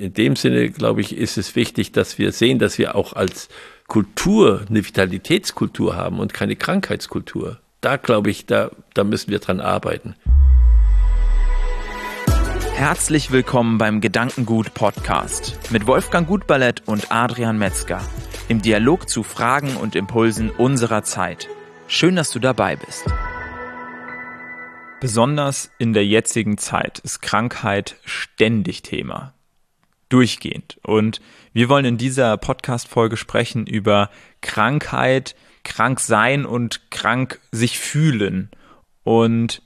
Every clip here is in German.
in dem Sinne, glaube ich, ist es wichtig, dass wir sehen, dass wir auch als Kultur eine Vitalitätskultur haben und keine Krankheitskultur. Da glaube ich, da, da müssen wir dran arbeiten. Herzlich willkommen beim Gedankengut Podcast mit Wolfgang Gutballett und Adrian Metzger im Dialog zu Fragen und Impulsen unserer Zeit. Schön, dass du dabei bist. Besonders in der jetzigen Zeit ist Krankheit ständig Thema. Durchgehend. Und wir wollen in dieser Podcast-Folge sprechen über Krankheit, krank sein und krank sich fühlen. Und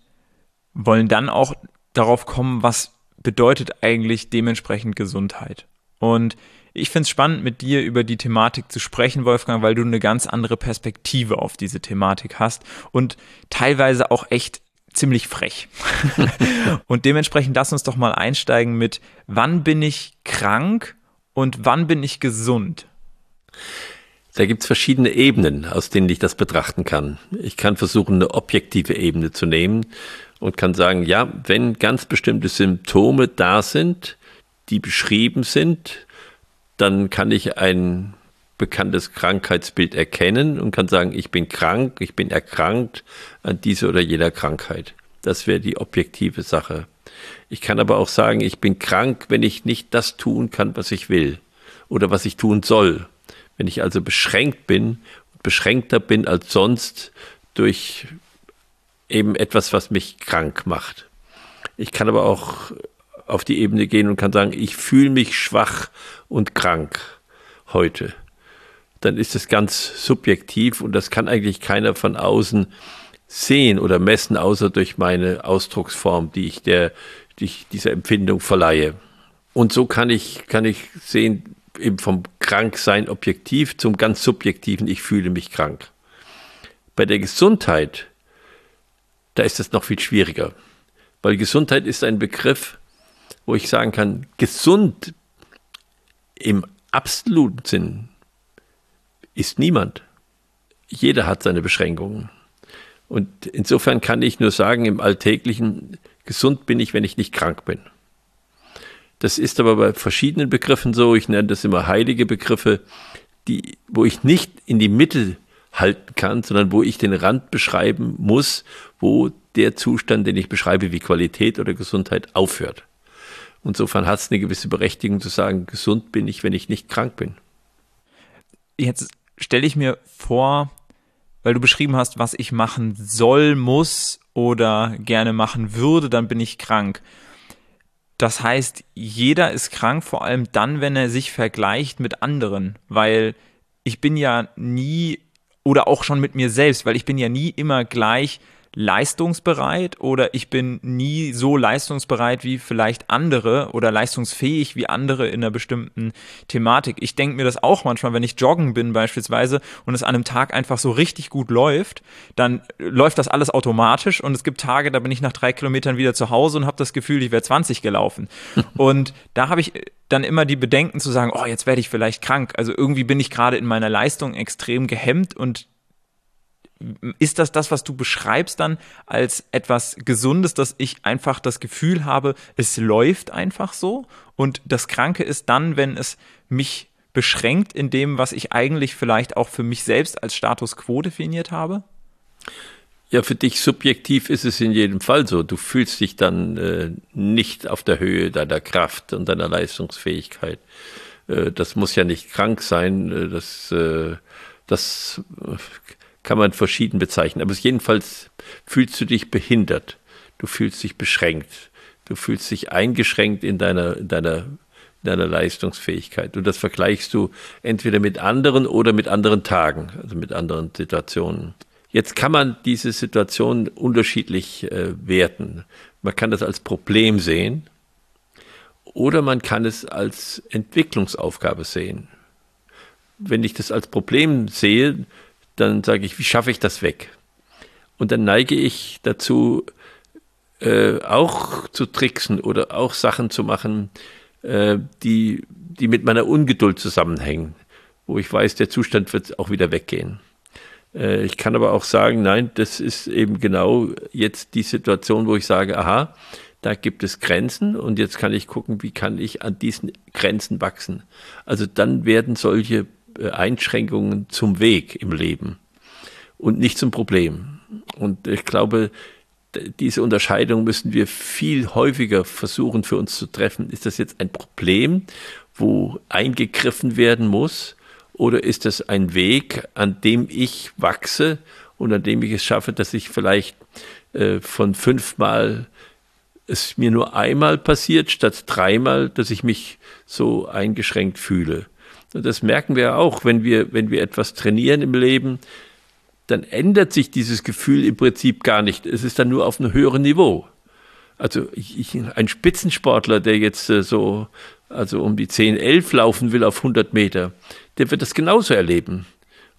wollen dann auch darauf kommen, was bedeutet eigentlich dementsprechend Gesundheit. Und ich finde es spannend, mit dir über die Thematik zu sprechen, Wolfgang, weil du eine ganz andere Perspektive auf diese Thematik hast und teilweise auch echt ziemlich frech. und dementsprechend lass uns doch mal einsteigen mit, wann bin ich krank und wann bin ich gesund? Da gibt es verschiedene Ebenen, aus denen ich das betrachten kann. Ich kann versuchen, eine objektive Ebene zu nehmen und kann sagen, ja, wenn ganz bestimmte Symptome da sind, die beschrieben sind, dann kann ich ein bekanntes Krankheitsbild erkennen und kann sagen, ich bin krank, ich bin erkrankt an dieser oder jener Krankheit. Das wäre die objektive Sache. Ich kann aber auch sagen, ich bin krank, wenn ich nicht das tun kann, was ich will oder was ich tun soll. Wenn ich also beschränkt bin, beschränkter bin als sonst durch eben etwas, was mich krank macht. Ich kann aber auch auf die Ebene gehen und kann sagen, ich fühle mich schwach und krank heute dann ist es ganz subjektiv und das kann eigentlich keiner von außen sehen oder messen, außer durch meine Ausdrucksform, die ich der, die ich dieser Empfindung verleihe. Und so kann ich, kann ich sehen, eben vom Kranksein objektiv zum ganz subjektiven, ich fühle mich krank. Bei der Gesundheit, da ist es noch viel schwieriger, weil Gesundheit ist ein Begriff, wo ich sagen kann, gesund im absoluten Sinn ist niemand. Jeder hat seine Beschränkungen. Und insofern kann ich nur sagen, im Alltäglichen, gesund bin ich, wenn ich nicht krank bin. Das ist aber bei verschiedenen Begriffen so. Ich nenne das immer heilige Begriffe, die, wo ich nicht in die Mitte halten kann, sondern wo ich den Rand beschreiben muss, wo der Zustand, den ich beschreibe, wie Qualität oder Gesundheit aufhört. Insofern hat es eine gewisse Berechtigung zu sagen, gesund bin ich, wenn ich nicht krank bin. Jetzt stelle ich mir vor, weil du beschrieben hast, was ich machen soll, muss oder gerne machen würde, dann bin ich krank. Das heißt, jeder ist krank, vor allem dann, wenn er sich vergleicht mit anderen, weil ich bin ja nie oder auch schon mit mir selbst, weil ich bin ja nie immer gleich leistungsbereit oder ich bin nie so leistungsbereit wie vielleicht andere oder leistungsfähig wie andere in einer bestimmten Thematik. Ich denke mir das auch manchmal, wenn ich joggen bin beispielsweise und es an einem Tag einfach so richtig gut läuft, dann läuft das alles automatisch und es gibt Tage, da bin ich nach drei Kilometern wieder zu Hause und habe das Gefühl, ich wäre 20 gelaufen. und da habe ich dann immer die Bedenken zu sagen, oh, jetzt werde ich vielleicht krank. Also irgendwie bin ich gerade in meiner Leistung extrem gehemmt und ist das das, was du beschreibst dann als etwas Gesundes, dass ich einfach das Gefühl habe, es läuft einfach so? Und das Kranke ist dann, wenn es mich beschränkt in dem, was ich eigentlich vielleicht auch für mich selbst als Status quo definiert habe? Ja, für dich subjektiv ist es in jedem Fall so. Du fühlst dich dann äh, nicht auf der Höhe deiner Kraft und deiner Leistungsfähigkeit. Äh, das muss ja nicht krank sein. Äh, das, äh, das äh, kann man verschieden bezeichnen. Aber jedenfalls fühlst du dich behindert. Du fühlst dich beschränkt. Du fühlst dich eingeschränkt in deiner, in deiner, in deiner Leistungsfähigkeit. Und das vergleichst du entweder mit anderen oder mit anderen Tagen, also mit anderen Situationen. Jetzt kann man diese Situation unterschiedlich äh, werten. Man kann das als Problem sehen oder man kann es als Entwicklungsaufgabe sehen. Wenn ich das als Problem sehe, dann sage ich, wie schaffe ich das weg? Und dann neige ich dazu, äh, auch zu tricksen oder auch Sachen zu machen, äh, die, die mit meiner Ungeduld zusammenhängen, wo ich weiß, der Zustand wird auch wieder weggehen. Äh, ich kann aber auch sagen, nein, das ist eben genau jetzt die Situation, wo ich sage, aha, da gibt es Grenzen und jetzt kann ich gucken, wie kann ich an diesen Grenzen wachsen. Also dann werden solche Einschränkungen zum Weg im Leben und nicht zum Problem. Und ich glaube, diese Unterscheidung müssen wir viel häufiger versuchen für uns zu treffen. Ist das jetzt ein Problem, wo eingegriffen werden muss? Oder ist das ein Weg, an dem ich wachse und an dem ich es schaffe, dass ich vielleicht äh, von fünfmal es mir nur einmal passiert, statt dreimal, dass ich mich so eingeschränkt fühle. Und das merken wir auch, wenn wir, wenn wir etwas trainieren im Leben, dann ändert sich dieses Gefühl im Prinzip gar nicht. Es ist dann nur auf einem höheren Niveau. Also ich, ich, ein Spitzensportler, der jetzt äh, so also um die 10, 11 laufen will auf 100 Meter, der wird das genauso erleben.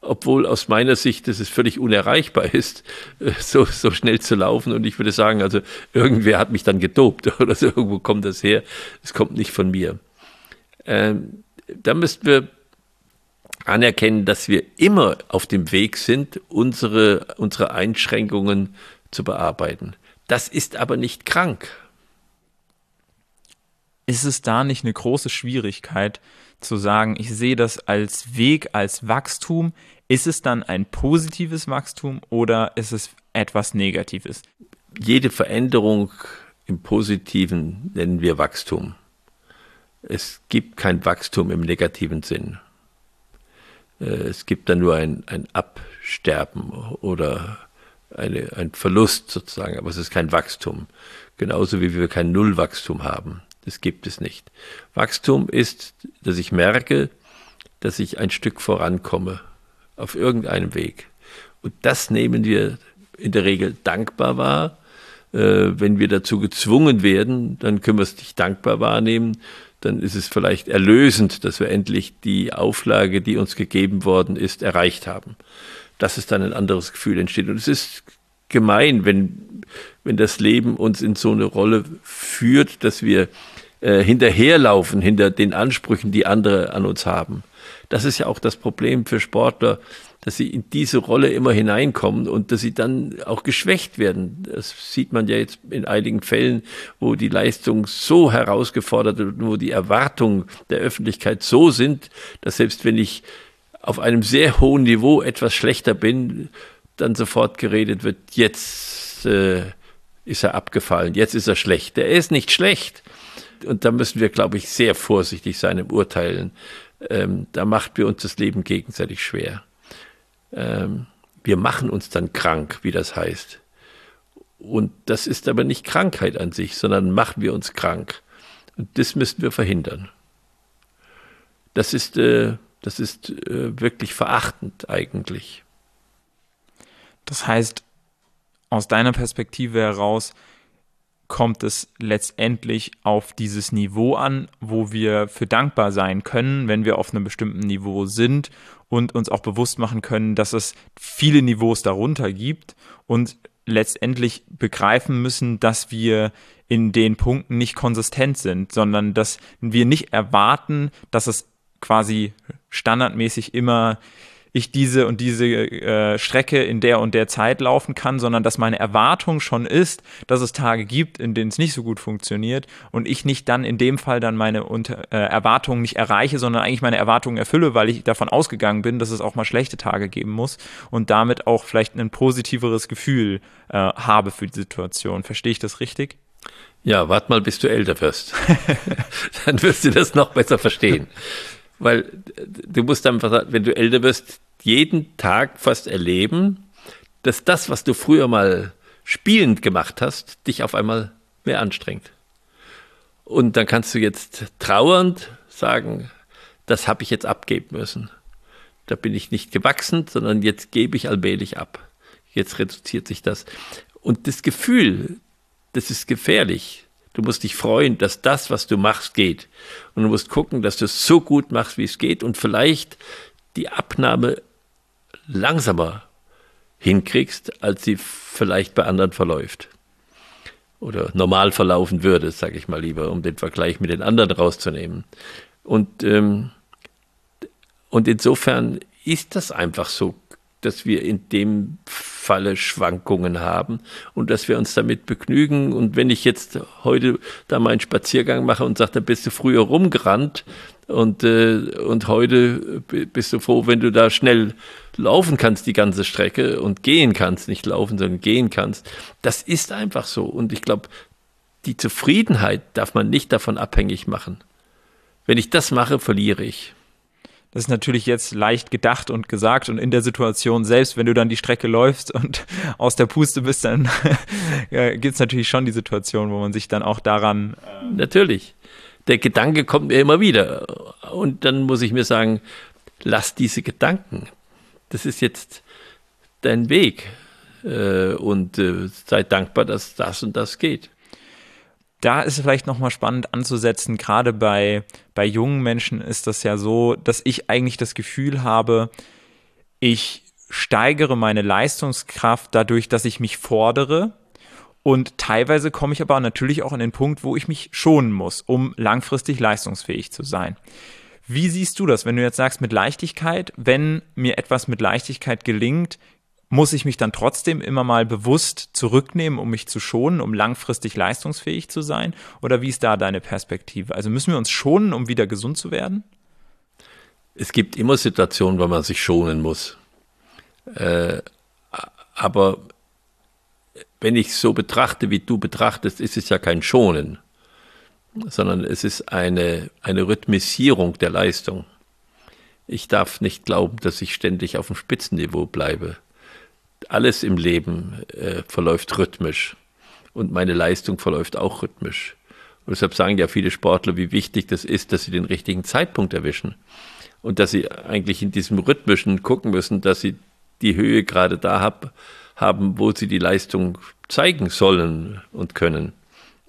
Obwohl aus meiner Sicht es völlig unerreichbar ist, äh, so, so schnell zu laufen. Und ich würde sagen, also irgendwer hat mich dann gedopt oder so, irgendwo kommt das her. Es kommt nicht von mir. Ähm, da müssten wir anerkennen, dass wir immer auf dem Weg sind, unsere, unsere Einschränkungen zu bearbeiten. Das ist aber nicht krank. Ist es da nicht eine große Schwierigkeit zu sagen, ich sehe das als Weg, als Wachstum? Ist es dann ein positives Wachstum oder ist es etwas Negatives? Jede Veränderung im Positiven nennen wir Wachstum. Es gibt kein Wachstum im negativen Sinn. Äh, es gibt dann nur ein, ein Absterben oder eine, ein Verlust sozusagen, aber es ist kein Wachstum. Genauso wie wir kein Nullwachstum haben. Das gibt es nicht. Wachstum ist, dass ich merke, dass ich ein Stück vorankomme auf irgendeinem Weg. Und das nehmen wir in der Regel dankbar wahr. Äh, wenn wir dazu gezwungen werden, dann können wir es nicht dankbar wahrnehmen, dann ist es vielleicht erlösend, dass wir endlich die Auflage, die uns gegeben worden ist, erreicht haben. Dass es dann ein anderes Gefühl entsteht. Und es ist gemein, wenn, wenn das Leben uns in so eine Rolle führt, dass wir äh, hinterherlaufen hinter den Ansprüchen, die andere an uns haben. Das ist ja auch das Problem für Sportler, dass sie in diese Rolle immer hineinkommen und dass sie dann auch geschwächt werden. Das sieht man ja jetzt in einigen Fällen, wo die Leistung so herausgefordert wird, wo die Erwartungen der Öffentlichkeit so sind, dass selbst wenn ich auf einem sehr hohen Niveau etwas schlechter bin, dann sofort geredet wird, jetzt äh, ist er abgefallen, jetzt ist er schlecht. Er ist nicht schlecht. Und da müssen wir, glaube ich, sehr vorsichtig sein im Urteilen. Ähm, da macht wir uns das Leben gegenseitig schwer ähm, wir machen uns dann krank, wie das heißt. Und das ist aber nicht Krankheit an sich, sondern machen wir uns krank. Und das müssen wir verhindern. Das ist, äh, das ist äh, wirklich verachtend eigentlich. Das heißt, aus deiner Perspektive heraus kommt es letztendlich auf dieses Niveau an, wo wir für dankbar sein können, wenn wir auf einem bestimmten Niveau sind und uns auch bewusst machen können, dass es viele Niveaus darunter gibt und letztendlich begreifen müssen, dass wir in den Punkten nicht konsistent sind, sondern dass wir nicht erwarten, dass es quasi standardmäßig immer ich diese und diese äh, Strecke in der und der Zeit laufen kann, sondern dass meine Erwartung schon ist, dass es Tage gibt, in denen es nicht so gut funktioniert und ich nicht dann in dem Fall dann meine Unter äh, Erwartungen nicht erreiche, sondern eigentlich meine Erwartungen erfülle, weil ich davon ausgegangen bin, dass es auch mal schlechte Tage geben muss und damit auch vielleicht ein positiveres Gefühl äh, habe für die Situation. Verstehe ich das richtig? Ja, wart mal, bis du älter wirst. dann wirst du das noch besser verstehen. Weil du musst dann, wenn du älter wirst, jeden Tag fast erleben, dass das, was du früher mal spielend gemacht hast, dich auf einmal mehr anstrengt. Und dann kannst du jetzt trauernd sagen, das habe ich jetzt abgeben müssen. Da bin ich nicht gewachsen, sondern jetzt gebe ich allmählich ab. Jetzt reduziert sich das. Und das Gefühl, das ist gefährlich. Du musst dich freuen, dass das, was du machst, geht. Und du musst gucken, dass du es so gut machst, wie es geht und vielleicht die Abnahme langsamer hinkriegst, als sie vielleicht bei anderen verläuft. Oder normal verlaufen würde, sage ich mal lieber, um den Vergleich mit den anderen rauszunehmen. Und, ähm, und insofern ist das einfach so. Dass wir in dem Falle Schwankungen haben und dass wir uns damit begnügen. Und wenn ich jetzt heute da meinen Spaziergang mache und sage, da bist du früher rumgerannt und, äh, und heute bist du froh, wenn du da schnell laufen kannst, die ganze Strecke und gehen kannst, nicht laufen, sondern gehen kannst. Das ist einfach so. Und ich glaube, die Zufriedenheit darf man nicht davon abhängig machen. Wenn ich das mache, verliere ich. Das ist natürlich jetzt leicht gedacht und gesagt und in der Situation selbst, wenn du dann die Strecke läufst und aus der Puste bist, dann gibt es natürlich schon die Situation, wo man sich dann auch daran. Äh natürlich. Der Gedanke kommt mir immer wieder. Und dann muss ich mir sagen, lass diese Gedanken. Das ist jetzt dein Weg. Äh, und äh, sei dankbar, dass das und das geht da ist es vielleicht nochmal spannend anzusetzen, gerade bei, bei jungen Menschen ist das ja so, dass ich eigentlich das Gefühl habe, ich steigere meine Leistungskraft dadurch, dass ich mich fordere. Und teilweise komme ich aber natürlich auch an den Punkt, wo ich mich schonen muss, um langfristig leistungsfähig zu sein. Wie siehst du das, wenn du jetzt sagst mit Leichtigkeit, wenn mir etwas mit Leichtigkeit gelingt, muss ich mich dann trotzdem immer mal bewusst zurücknehmen, um mich zu schonen, um langfristig leistungsfähig zu sein? Oder wie ist da deine Perspektive? Also müssen wir uns schonen, um wieder gesund zu werden? Es gibt immer Situationen, wo man sich schonen muss. Äh, aber wenn ich es so betrachte, wie du betrachtest, ist es ja kein Schonen, sondern es ist eine, eine Rhythmisierung der Leistung. Ich darf nicht glauben, dass ich ständig auf dem Spitzenniveau bleibe alles im Leben äh, verläuft rhythmisch und meine Leistung verläuft auch rhythmisch. Und deshalb sagen ja viele Sportler, wie wichtig das ist, dass sie den richtigen Zeitpunkt erwischen und dass sie eigentlich in diesem rhythmischen gucken müssen, dass sie die Höhe gerade da hab, haben, wo sie die Leistung zeigen sollen und können.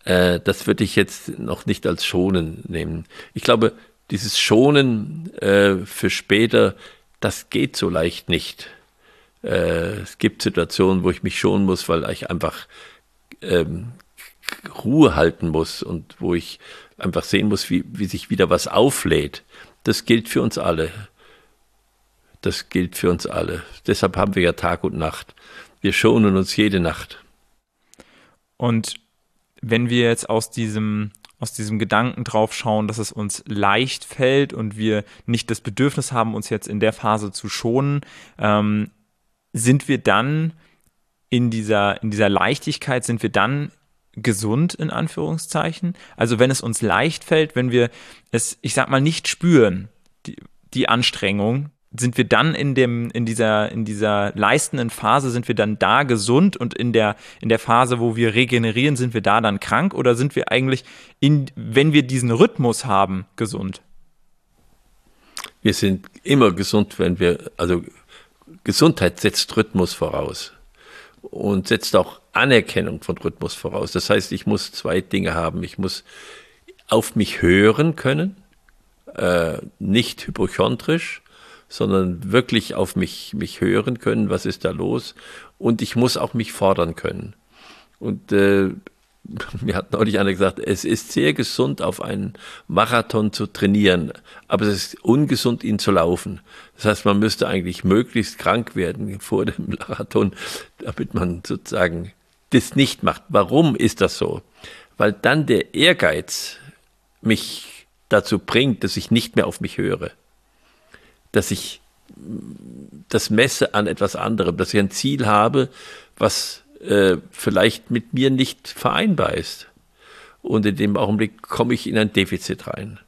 Äh, das würde ich jetzt noch nicht als Schonen nehmen. Ich glaube, dieses Schonen äh, für später, das geht so leicht nicht. Äh, es gibt Situationen, wo ich mich schonen muss, weil ich einfach ähm, Ruhe halten muss und wo ich einfach sehen muss, wie, wie sich wieder was auflädt. Das gilt für uns alle. Das gilt für uns alle. Deshalb haben wir ja Tag und Nacht. Wir schonen uns jede Nacht. Und wenn wir jetzt aus diesem, aus diesem Gedanken drauf schauen, dass es uns leicht fällt und wir nicht das Bedürfnis haben, uns jetzt in der Phase zu schonen, ähm, sind wir dann in dieser, in dieser Leichtigkeit, sind wir dann gesund in Anführungszeichen? Also wenn es uns leicht fällt, wenn wir es, ich sag mal, nicht spüren, die, die Anstrengung, sind wir dann in dem, in dieser, in dieser leistenden Phase, sind wir dann da gesund und in der, in der Phase, wo wir regenerieren, sind wir da dann krank oder sind wir eigentlich in, wenn wir diesen Rhythmus haben, gesund? Wir sind immer gesund, wenn wir, also Gesundheit setzt Rhythmus voraus und setzt auch Anerkennung von Rhythmus voraus. Das heißt, ich muss zwei Dinge haben. Ich muss auf mich hören können, äh, nicht hypochondrisch, sondern wirklich auf mich, mich hören können, was ist da los. Und ich muss auch mich fordern können. Und äh, mir hat neulich einer gesagt, es ist sehr gesund, auf einen Marathon zu trainieren, aber es ist ungesund, ihn zu laufen. Das heißt, man müsste eigentlich möglichst krank werden vor dem Marathon, damit man sozusagen das nicht macht. Warum ist das so? Weil dann der Ehrgeiz mich dazu bringt, dass ich nicht mehr auf mich höre, dass ich das messe an etwas anderem, dass ich ein Ziel habe, was äh, vielleicht mit mir nicht vereinbar ist. Und in dem Augenblick komme ich in ein Defizit rein.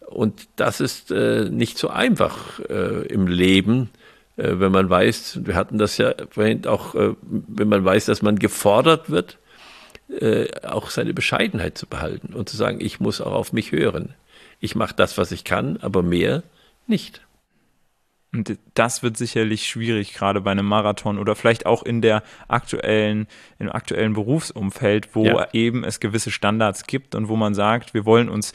Und das ist äh, nicht so einfach äh, im Leben, äh, wenn man weiß, wir hatten das ja vorhin auch, äh, wenn man weiß, dass man gefordert wird, auch seine Bescheidenheit zu behalten und zu sagen, ich muss auch auf mich hören. Ich mache das, was ich kann, aber mehr nicht. Und das wird sicherlich schwierig, gerade bei einem Marathon oder vielleicht auch in der aktuellen, im aktuellen Berufsumfeld, wo ja. eben es gewisse Standards gibt und wo man sagt, wir wollen uns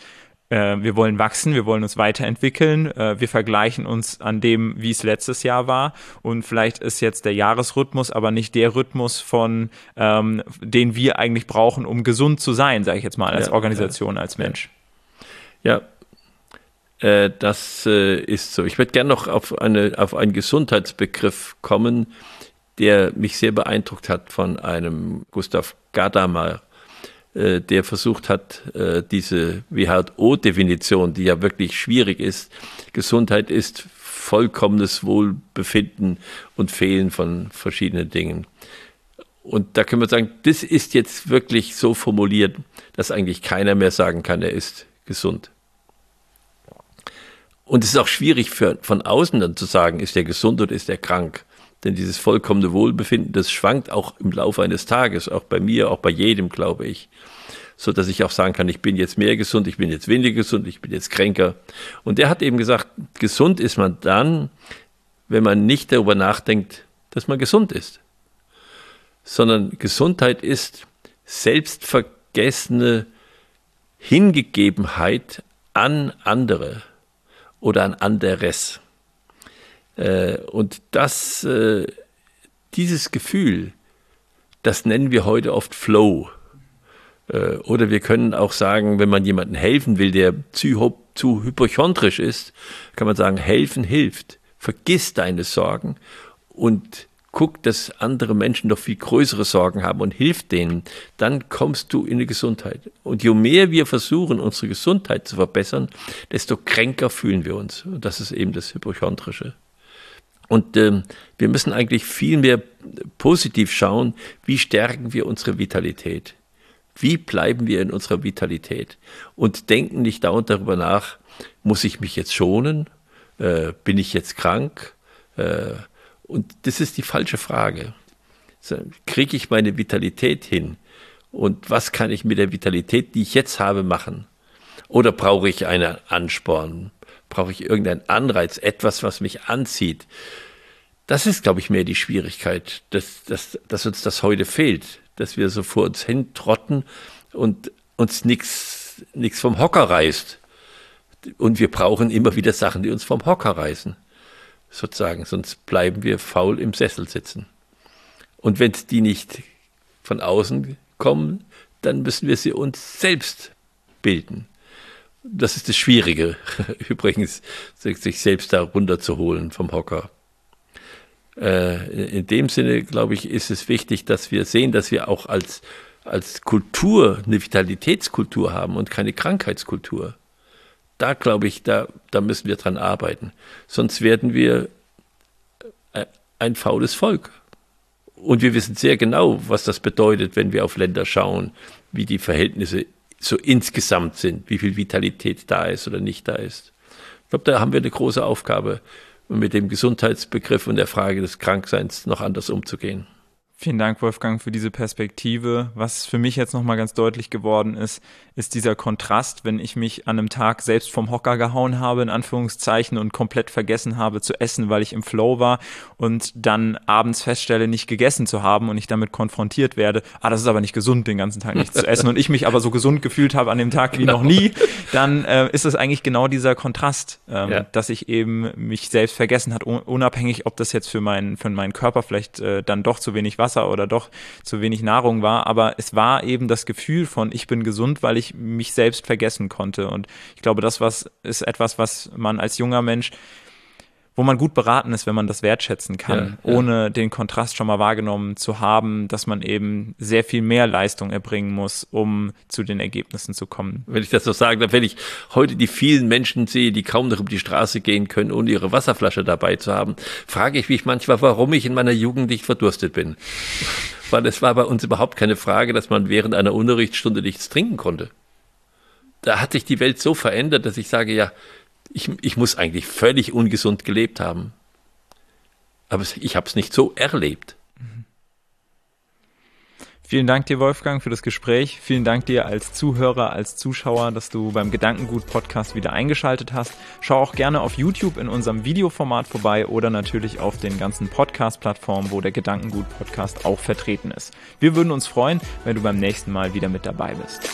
äh, wir wollen wachsen, wir wollen uns weiterentwickeln, äh, wir vergleichen uns an dem, wie es letztes Jahr war und vielleicht ist jetzt der Jahresrhythmus aber nicht der Rhythmus von, ähm, den wir eigentlich brauchen, um gesund zu sein, sage ich jetzt mal, als ja, Organisation, ja, als Mensch. Ja, Äh, das äh, ist so. Ich würde gerne noch auf, eine, auf einen Gesundheitsbegriff kommen, der mich sehr beeindruckt hat von einem Gustav Gadamer, äh, der versucht hat, äh, diese WHO-Definition, die ja wirklich schwierig ist, Gesundheit ist vollkommenes Wohlbefinden und Fehlen von verschiedenen Dingen. Und da können wir sagen, das ist jetzt wirklich so formuliert, dass eigentlich keiner mehr sagen kann, er ist gesund. Und es ist auch schwierig für, von außen dann zu sagen, ist er gesund oder ist er krank. Denn dieses vollkommene Wohlbefinden, das schwankt auch im Laufe eines Tages, auch bei mir, auch bei jedem, glaube ich. So dass ich auch sagen kann, ich bin jetzt mehr gesund, ich bin jetzt weniger gesund, ich bin jetzt kränker. Und er hat eben gesagt, gesund ist man dann, wenn man nicht darüber nachdenkt, dass man gesund ist. Sondern Gesundheit ist selbstvergessene Hingegebenheit an andere oder an anderes. Äh, und das, äh, dieses Gefühl, das nennen wir heute oft Flow. Äh, oder wir können auch sagen, wenn man jemandem helfen will, der zu, zu hypochondrisch ist, kann man sagen, helfen hilft. Vergiss deine Sorgen und guck, dass andere Menschen noch viel größere Sorgen haben und hilf denen, dann kommst du in die Gesundheit. Und je mehr wir versuchen, unsere Gesundheit zu verbessern, desto kränker fühlen wir uns. Und das ist eben das Hypochondrische. Und ähm, wir müssen eigentlich viel mehr positiv schauen, wie stärken wir unsere Vitalität. Wie bleiben wir in unserer Vitalität? Und denken nicht dauernd darüber nach, muss ich mich jetzt schonen? Äh, bin ich jetzt krank? Äh, und das ist die falsche Frage. Kriege ich meine Vitalität hin? Und was kann ich mit der Vitalität, die ich jetzt habe, machen? Oder brauche ich einen Ansporn? Brauche ich irgendeinen Anreiz, etwas, was mich anzieht? Das ist, glaube ich, mehr die Schwierigkeit, dass, dass, dass uns das heute fehlt, dass wir so vor uns hin trotten und uns nichts vom Hocker reißt. Und wir brauchen immer wieder Sachen, die uns vom Hocker reißen sozusagen, sonst bleiben wir faul im Sessel sitzen. Und wenn die nicht von außen kommen, dann müssen wir sie uns selbst bilden. Das ist das Schwierige, übrigens, sich selbst da runterzuholen vom Hocker. Äh, in dem Sinne, glaube ich, ist es wichtig, dass wir sehen, dass wir auch als, als Kultur eine Vitalitätskultur haben und keine Krankheitskultur da glaube ich, da, da müssen wir dran arbeiten. Sonst werden wir äh, ein faules Volk. Und wir wissen sehr genau, was das bedeutet, wenn wir auf Länder schauen, wie die Verhältnisse so insgesamt sind, wie viel Vitalität da ist oder nicht da ist. Ich glaube, da haben wir eine große Aufgabe, mit dem Gesundheitsbegriff und der Frage des Krankseins noch anders umzugehen. Vielen Dank, Wolfgang, für diese Perspektive. Was für mich jetzt nochmal ganz deutlich geworden ist, ist dieser Kontrast, wenn ich mich an einem Tag selbst vom Hocker gehauen habe, in Anführungszeichen, und komplett vergessen habe zu essen, weil ich im Flow war und dann abends feststelle, nicht gegessen zu haben und ich damit konfrontiert werde, ah, das ist aber nicht gesund, den ganzen Tag nichts zu essen und ich mich aber so gesund gefühlt habe an dem Tag wie genau. noch nie, dann äh, ist es eigentlich genau dieser Kontrast, ähm, ja. dass ich eben mich selbst vergessen hat, unabhängig, ob das jetzt für meinen, für meinen Körper vielleicht äh, dann doch zu wenig Wasser oder doch zu wenig Nahrung war, aber es war eben das Gefühl von, ich bin gesund, weil ich ich mich selbst vergessen konnte. Und ich glaube, das was, ist etwas, was man als junger Mensch wo man gut beraten ist, wenn man das wertschätzen kann, ja, ja. ohne den Kontrast schon mal wahrgenommen zu haben, dass man eben sehr viel mehr Leistung erbringen muss, um zu den Ergebnissen zu kommen. Wenn ich das so sagen darf, wenn ich heute die vielen Menschen sehe, die kaum noch um die Straße gehen können, ohne ihre Wasserflasche dabei zu haben, frage ich mich manchmal, warum ich in meiner Jugend nicht verdurstet bin. Weil es war bei uns überhaupt keine Frage, dass man während einer Unterrichtsstunde nichts trinken konnte. Da hat sich die Welt so verändert, dass ich sage, ja, ich, ich muss eigentlich völlig ungesund gelebt haben. Aber ich habe es nicht so erlebt. Vielen Dank dir, Wolfgang, für das Gespräch. Vielen Dank dir als Zuhörer, als Zuschauer, dass du beim Gedankengut-Podcast wieder eingeschaltet hast. Schau auch gerne auf YouTube in unserem Videoformat vorbei oder natürlich auf den ganzen Podcast-Plattformen, wo der Gedankengut-Podcast auch vertreten ist. Wir würden uns freuen, wenn du beim nächsten Mal wieder mit dabei bist.